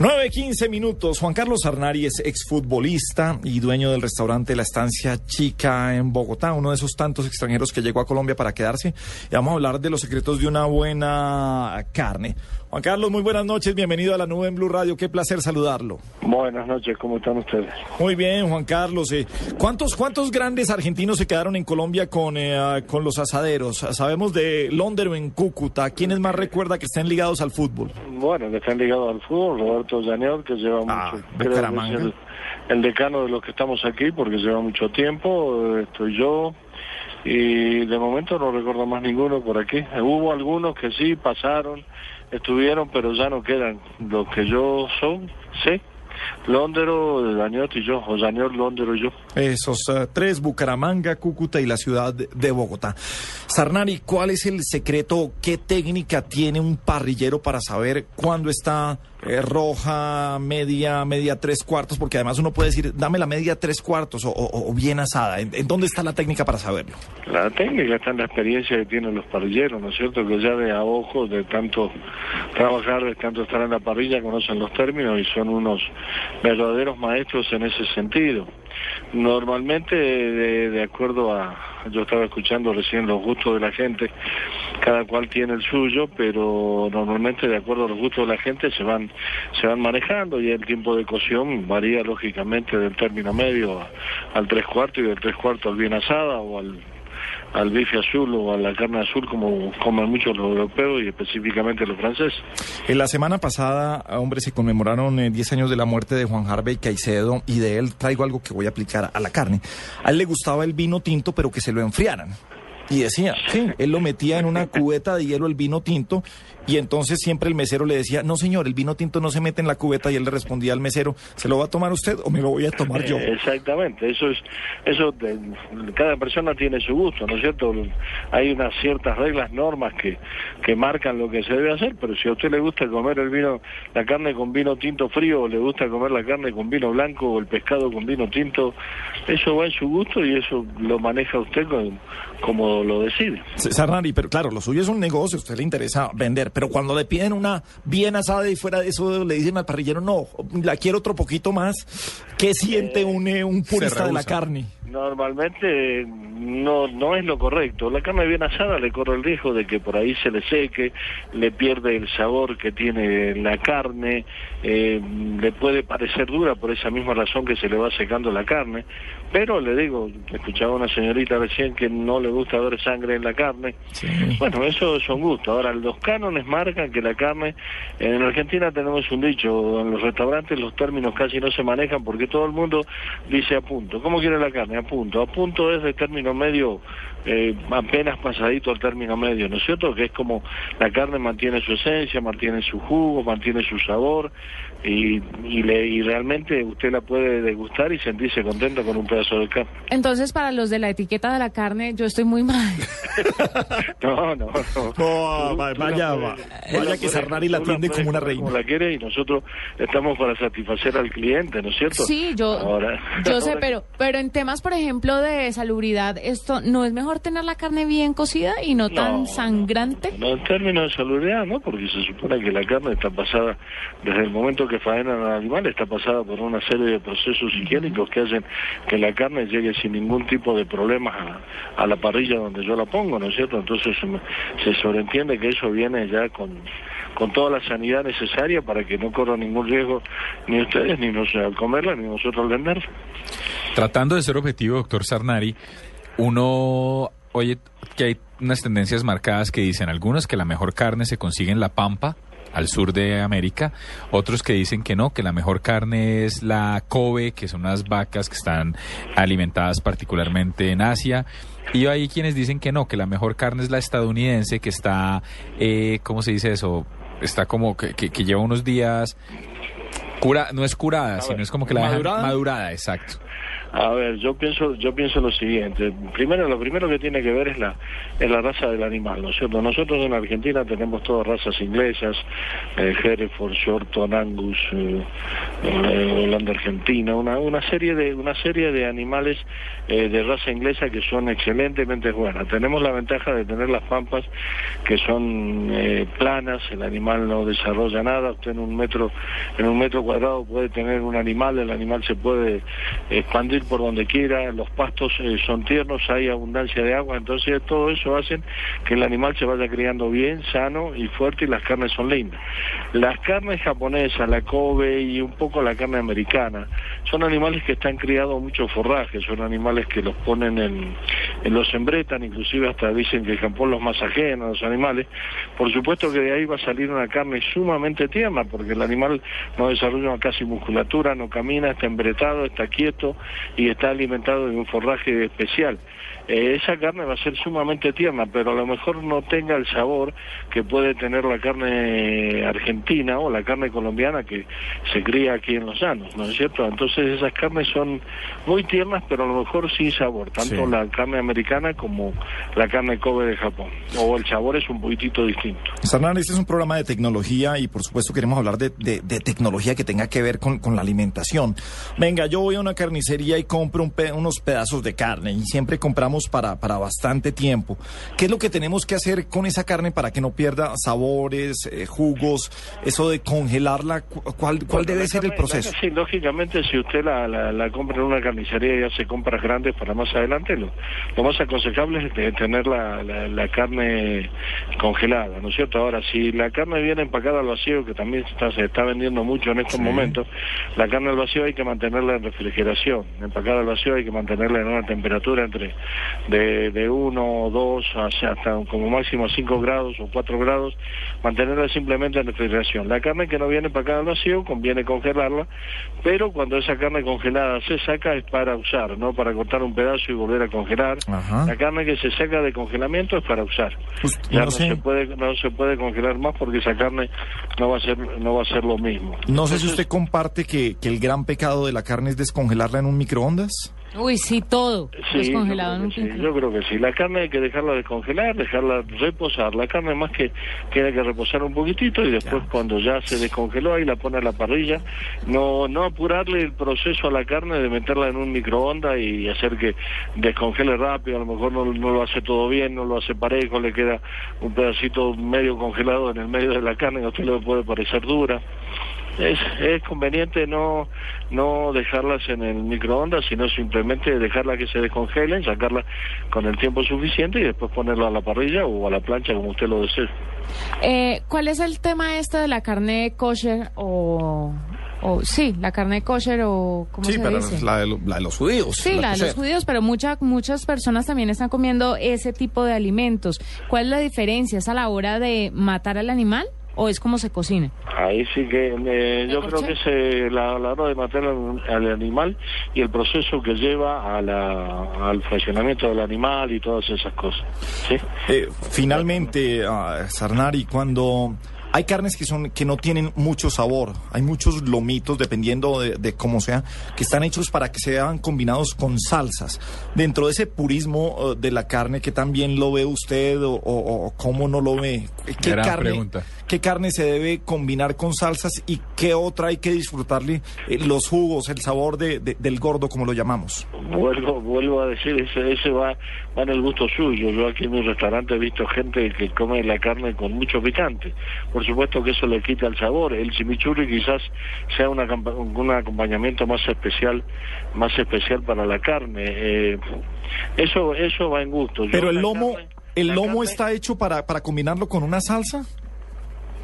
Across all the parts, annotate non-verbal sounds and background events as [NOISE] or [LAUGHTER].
9.15 minutos. Juan Carlos Arnari es exfutbolista y dueño del restaurante La Estancia Chica en Bogotá, uno de esos tantos extranjeros que llegó a Colombia para quedarse. Y vamos a hablar de los secretos de una buena carne. Juan Carlos, muy buenas noches. Bienvenido a la nube en Blue Radio. Qué placer saludarlo. Buenas noches, ¿cómo están ustedes? Muy bien, Juan Carlos. Eh, ¿cuántos, ¿Cuántos grandes argentinos se quedaron en Colombia con, eh, con los asaderos? Sabemos de Londero en Cúcuta. ¿Quiénes más recuerda que estén ligados al fútbol? Bueno, que están ligados al fútbol, Roberto Llaneot, que lleva Ah, mucho. de creo el, el decano de los que estamos aquí, porque lleva mucho tiempo. eh, Estoy yo. Y de momento no recuerdo más ninguno por aquí. Hubo algunos que sí pasaron, estuvieron, pero ya no quedan. Los que yo son, sí. Londero, Llaneot y yo, o Llaneot, Londero y yo. Esos eh, tres, Bucaramanga, Cúcuta y la ciudad de Bogotá. Sarnari, ¿cuál es el secreto? ¿Qué técnica tiene un parrillero para saber cuándo está eh, roja, media, media tres cuartos? Porque además uno puede decir, dame la media tres cuartos o, o- bien asada. ¿En, en dónde está la técnica para saberlo? La técnica está en la experiencia que tienen los parrilleros, ¿no es cierto? Que ya de a ojo, de tanto trabajar, de tanto estar en la parrilla, conocen los términos y son unos verdaderos maestros en ese sentido. Normalmente, de, de acuerdo a, yo estaba escuchando recién los gustos de la gente, cada cual tiene el suyo, pero normalmente de acuerdo a los gustos de la gente se van, se van manejando y el tiempo de cocción varía lógicamente del término medio al tres cuartos y del tres cuartos al bien asada o al al bife azul o a la carne azul como comen muchos los europeos y específicamente los franceses. En la semana pasada, hombre, se conmemoraron eh, 10 años de la muerte de Juan Harvey Caicedo y de él traigo algo que voy a aplicar a la carne. A él le gustaba el vino tinto, pero que se lo enfriaran. Y decía, sí, él lo metía en una cubeta de hielo el vino tinto y entonces siempre el mesero le decía, no señor, el vino tinto no se mete en la cubeta y él le respondía al mesero, ¿se lo va a tomar usted o me lo voy a tomar yo? Eh, Exactamente, eso es, eso cada persona tiene su gusto, ¿no es cierto? Hay unas ciertas reglas, normas que, que marcan lo que se debe hacer, pero si a usted le gusta comer el vino, la carne con vino tinto frío, o le gusta comer la carne con vino blanco o el pescado con vino tinto, eso va en su gusto y eso lo maneja usted con- como lo decide. Sarnari, pero claro, lo suyo es un negocio, a usted le interesa vender, pero cuando le piden una bien asada y fuera de eso le dicen al parrillero, no, la quiero otro poquito más, ¿qué siente un, eh, un purista de la carne? Normalmente no no es lo correcto. La carne bien asada le corre el riesgo de que por ahí se le seque, le pierde el sabor que tiene la carne, eh, le puede parecer dura por esa misma razón que se le va secando la carne. Pero le digo, escuchaba una señorita recién que no le gusta ver sangre en la carne. Bueno, eso son gustos. Ahora, los cánones marcan que la carne, en Argentina tenemos un dicho, en los restaurantes los términos casi no se manejan porque todo el mundo dice a punto. ¿Cómo quiere la carne? A punto. A punto es de término medio, eh, apenas pasadito al término medio, ¿no es cierto? Que es como la carne mantiene su esencia, mantiene su jugo, mantiene su sabor y, y, le, y realmente usted la puede degustar y sentirse contento con un pedazo de carne. Entonces, para los de la etiqueta de la carne, yo estoy muy mal. [LAUGHS] No, no, no. No, Tú- va- tú vaya, puedes- vaya que Sarnari la atiende como una reina. Como la quiere y nosotros estamos para satisfacer al cliente, ¿no es cierto? Sí, yo, Ahora- yo [LAUGHS] sé, ahora- pero, pero en temas, por ejemplo, de salubridad, esto no es mejor tener la carne bien cocida y no, tan No, sangrante. No, en términos de salubridad, ¿no? Porque se supone que la carne está pasada, desde el momento que faenan al animal, está pasada por una serie de procesos higiénicos que hacen que la carne llegue sin ningún tipo de problemas a, a la parrilla donde yo la pongo, ¿no es cierto? Entonces se, sobreentiende que eso viene ya con, con toda la sanidad necesaria para que no corran ningún riesgo ni ustedes, ni nosotros al comerla, ni nosotros al venderla. Tratando de ser objetivo, doctor Sarnari, uno oye que hay unas tendencias marcadas que dicen algunos que la mejor carne se consigue en la pampa, al sur de América, otros que dicen que no, que la mejor carne es la Kobe, que son unas vacas que están alimentadas particularmente en Asia. Y hay quienes dicen que no, que la mejor carne es la estadounidense, que está, eh, ¿cómo se dice eso? está como que, que- que lleva unos días... Cura, no es curada, sino es como que la ¿Madurada? madurada, exacto. A ver, yo pienso, yo pienso lo siguiente. Primero, lo primero que tiene que ver es la, es la raza del animal, ¿no es cierto? Nosotros en Argentina tenemos todas razas inglesas, eh, Hereford, Shorton, Angus, eh, eh, Holanda Argentina, una, una serie de, una serie de animales eh, de raza inglesa que son excelentemente buenas. Tenemos la ventaja de tener las pampas que son planas, el animal no desarrolla nada, usted en un metro, en un metro cuadrado puede tener un animal, el animal se puede expandir por donde quiera, los pastos eh, son tiernos, hay abundancia de agua, entonces todo eso hace que el animal se vaya criando bien, sano y fuerte y las carnes son lindas. Las carnes japonesas, la Kobe y un poco la carne americana, son animales que están criados mucho forraje, son animales que los ponen en, en los embretan, inclusive hasta dicen que el Japón los masajea a los animales. Por supuesto que de ahí va a salir una carne sumamente tierna, porque el animal no desarrolla casi musculatura, no camina, está embretado, está quieto y está alimentado de un forraje especial. Eh, esa carne va a ser sumamente tierna, pero a lo mejor no tenga el sabor que puede tener la carne argentina o la carne colombiana que se cría aquí en los llanos, ¿no es cierto? Entonces esas carnes son muy tiernas, pero a lo mejor sin sabor, tanto Sí. la carne americana como la carne Kobe de Japón. O el sabor es un poquitito distinto. Sarnar, este es un programa de tecnología y por supuesto queremos hablar de, de- de tecnología que tenga que ver con, con la alimentación. Venga, yo voy a una carnicería y compro un pe- unos pedazos de carne y siempre compramos para, para bastante tiempo. ¿Qué es lo que tenemos que hacer con esa carne para que no pierda sabores, eh, jugos, eso de congelarla? Cu- ¿Cuál, cuál debe ser el proceso? sí, lógicamente, si usted la, la, la compra en una carnicería y hace compras grandes para más adelante, lo, lo más aconsejable es de tener la, la, la carne congelada, ¿no es cierto? Ahora, si la carne viene empacada al vacío, que también está- se está vendiendo mucho en estos momentos, la carne al vacío hay que mantenerla en refrigeración. Empacada al vacío hay que mantenerla en una temperatura entre de, de 1 2 hacia hasta como máximo 5 grados o 4 grados, mantenerla simplemente en refrigeración. La carne que no viene empacada al vacío conviene congelarla, pero cuando esa carne congelada se saca es para usar, no para cortar un pedazo y volver a congelar. Ajá. La carne que se saca de congelamiento es para usar. Pues, ya no no, sé. se puede no se puede congelar más porque esa carne no va a ser no va a ser lo mismo. No sé si usted comparte que, que el gran pecado de la carne es descongelarla en un microondas. Uy, sí, todo. Sí, descongelado yo creo, que sí, yo creo que sí. La carne hay que dejarla descongelar, dejarla reposar. La carne más que tiene que reposar un poquitito y después cuando ya se descongeló ahí la pone a la parrilla. No no apurarle el proceso a la carne de meterla en un microondas y hacer que descongele rápido. A lo mejor no, no lo hace todo bien, no lo hace parejo, le queda un pedacito medio congelado en el medio de la carne, a usted le puede parecer dura. Es, es conveniente no no dejarlas en el microondas, sino simplemente dejarla que se descongelen, sacarla con el tiempo suficiente y después ponerla a la parrilla o a la plancha como usted lo desee. Eh, ¿Cuál es el tema este de la carne kosher o, o sí, la carne kosher o cómo Sí, se pero dice? la de, lo- la de los judíos. Sí, la de los judíos, pero mucha, muchas personas también están comiendo ese tipo de alimentos. ¿Cuál es la diferencia? ¿Es a la hora de matar al animal o es como se cocina? Ahí sí que eh, yo ¿De creo que eh, la, la hora de matar al, al animal y el proceso que lleva a la, al fraccionamiento del animal y todas esas cosas. ¿sí? Eh, finalmente, ah, Sarnari, cuando hay carnes que son que no tienen mucho sabor, hay muchos lomitos, dependiendo de, de cómo sea, que están hechos para que sean combinados con salsas. Dentro de ese purismo eh, de la carne, ¿qué también lo ve usted o, o- o cómo no lo ve? ¿Qué Gran carne, pregunta. ¿Qué carne se debe combinar con salsas y qué otra hay que disfrutarle eh, los jugos, el sabor de- de- del gordo, como lo llamamos? Vuelvo, vuelvo a decir, ese, ese va, va en el gusto suyo. Yo aquí en mi restaurante he visto gente que come la carne con mucho picante. Por supuesto que eso le quita el sabor. El chimichurri quizás sea una, campa- un acompañamiento más especial, más especial para la carne. Eh, eso, eso va en gusto. Yo Pero el lomo, carne- el lomo está hecho para, para combinarlo con una salsa.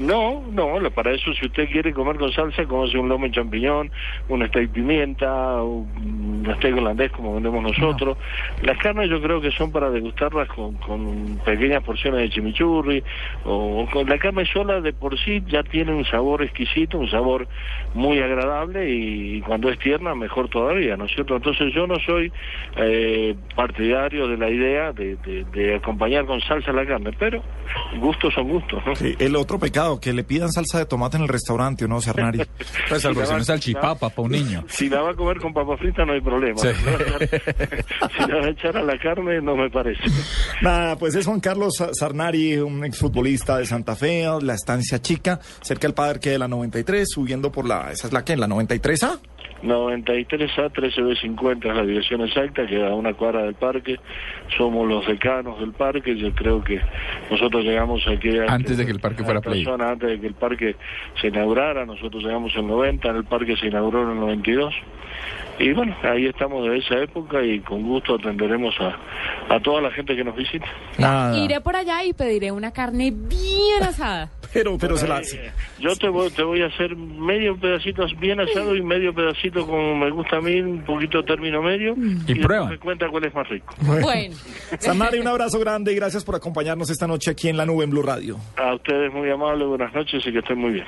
No, no, para eso si usted quiere comer con salsa, cómase un lomo en champiñón, un steak pimienta, un steak holandés como vendemos nosotros. Las carnes yo creo que son para degustarlas con, con pequeñas porciones de chimichurri, o con la carne sola de por sí ya tiene un sabor exquisito, un sabor muy agradable y, cuando es tierna mejor todavía, ¿no es cierto? Entonces yo no soy eh, partidario de la idea de, de- de acompañar con salsa la carne, pero gustos son gustos, ¿no? Sí, el otro pecado que le pidan salsa de tomate en el restaurante, ¿o no, Sarnari? [LAUGHS] Pues salvo si no es salchipapa para un niño. Si la va a comer con papa frita no hay problema. Sí. Si la va a echar- si la va a echar a la carne no me parece. Nada, pues es Juan Carlos Sa- Sarnari, un exfutbolista de Santa Fe, la estancia chica, cerca del Padre de la 93, subiendo por la, esa es la que, la 93A. 93A 13B50 es la dirección exacta, queda a una cuadra del parque. Somos los decanos del parque. Yo creo que nosotros llegamos aquí Antes de que el parque fuera play. zona, antes de que el parque se inaugurara. Nosotros llegamos en el 90, en el parque se inauguró en el 92. Y bueno, ahí estamos de esa época y con gusto atenderemos a, a toda la gente que nos visita. Nada. Iré por allá y pediré una carne bien asada. Pero, pero se la... Eh, Yo te voy, te voy a hacer medio pedacito bien asado y medio pedacito como me gusta a mí, un poquito término medio. Y después prueban. me cuenta cuál es más rico. Bueno. [LAUGHS] Sarnari, un abrazo grande y gracias por acompañarnos esta noche aquí en la nube en Blue Radio. A ustedes muy amables, buenas noches y que estén muy bien.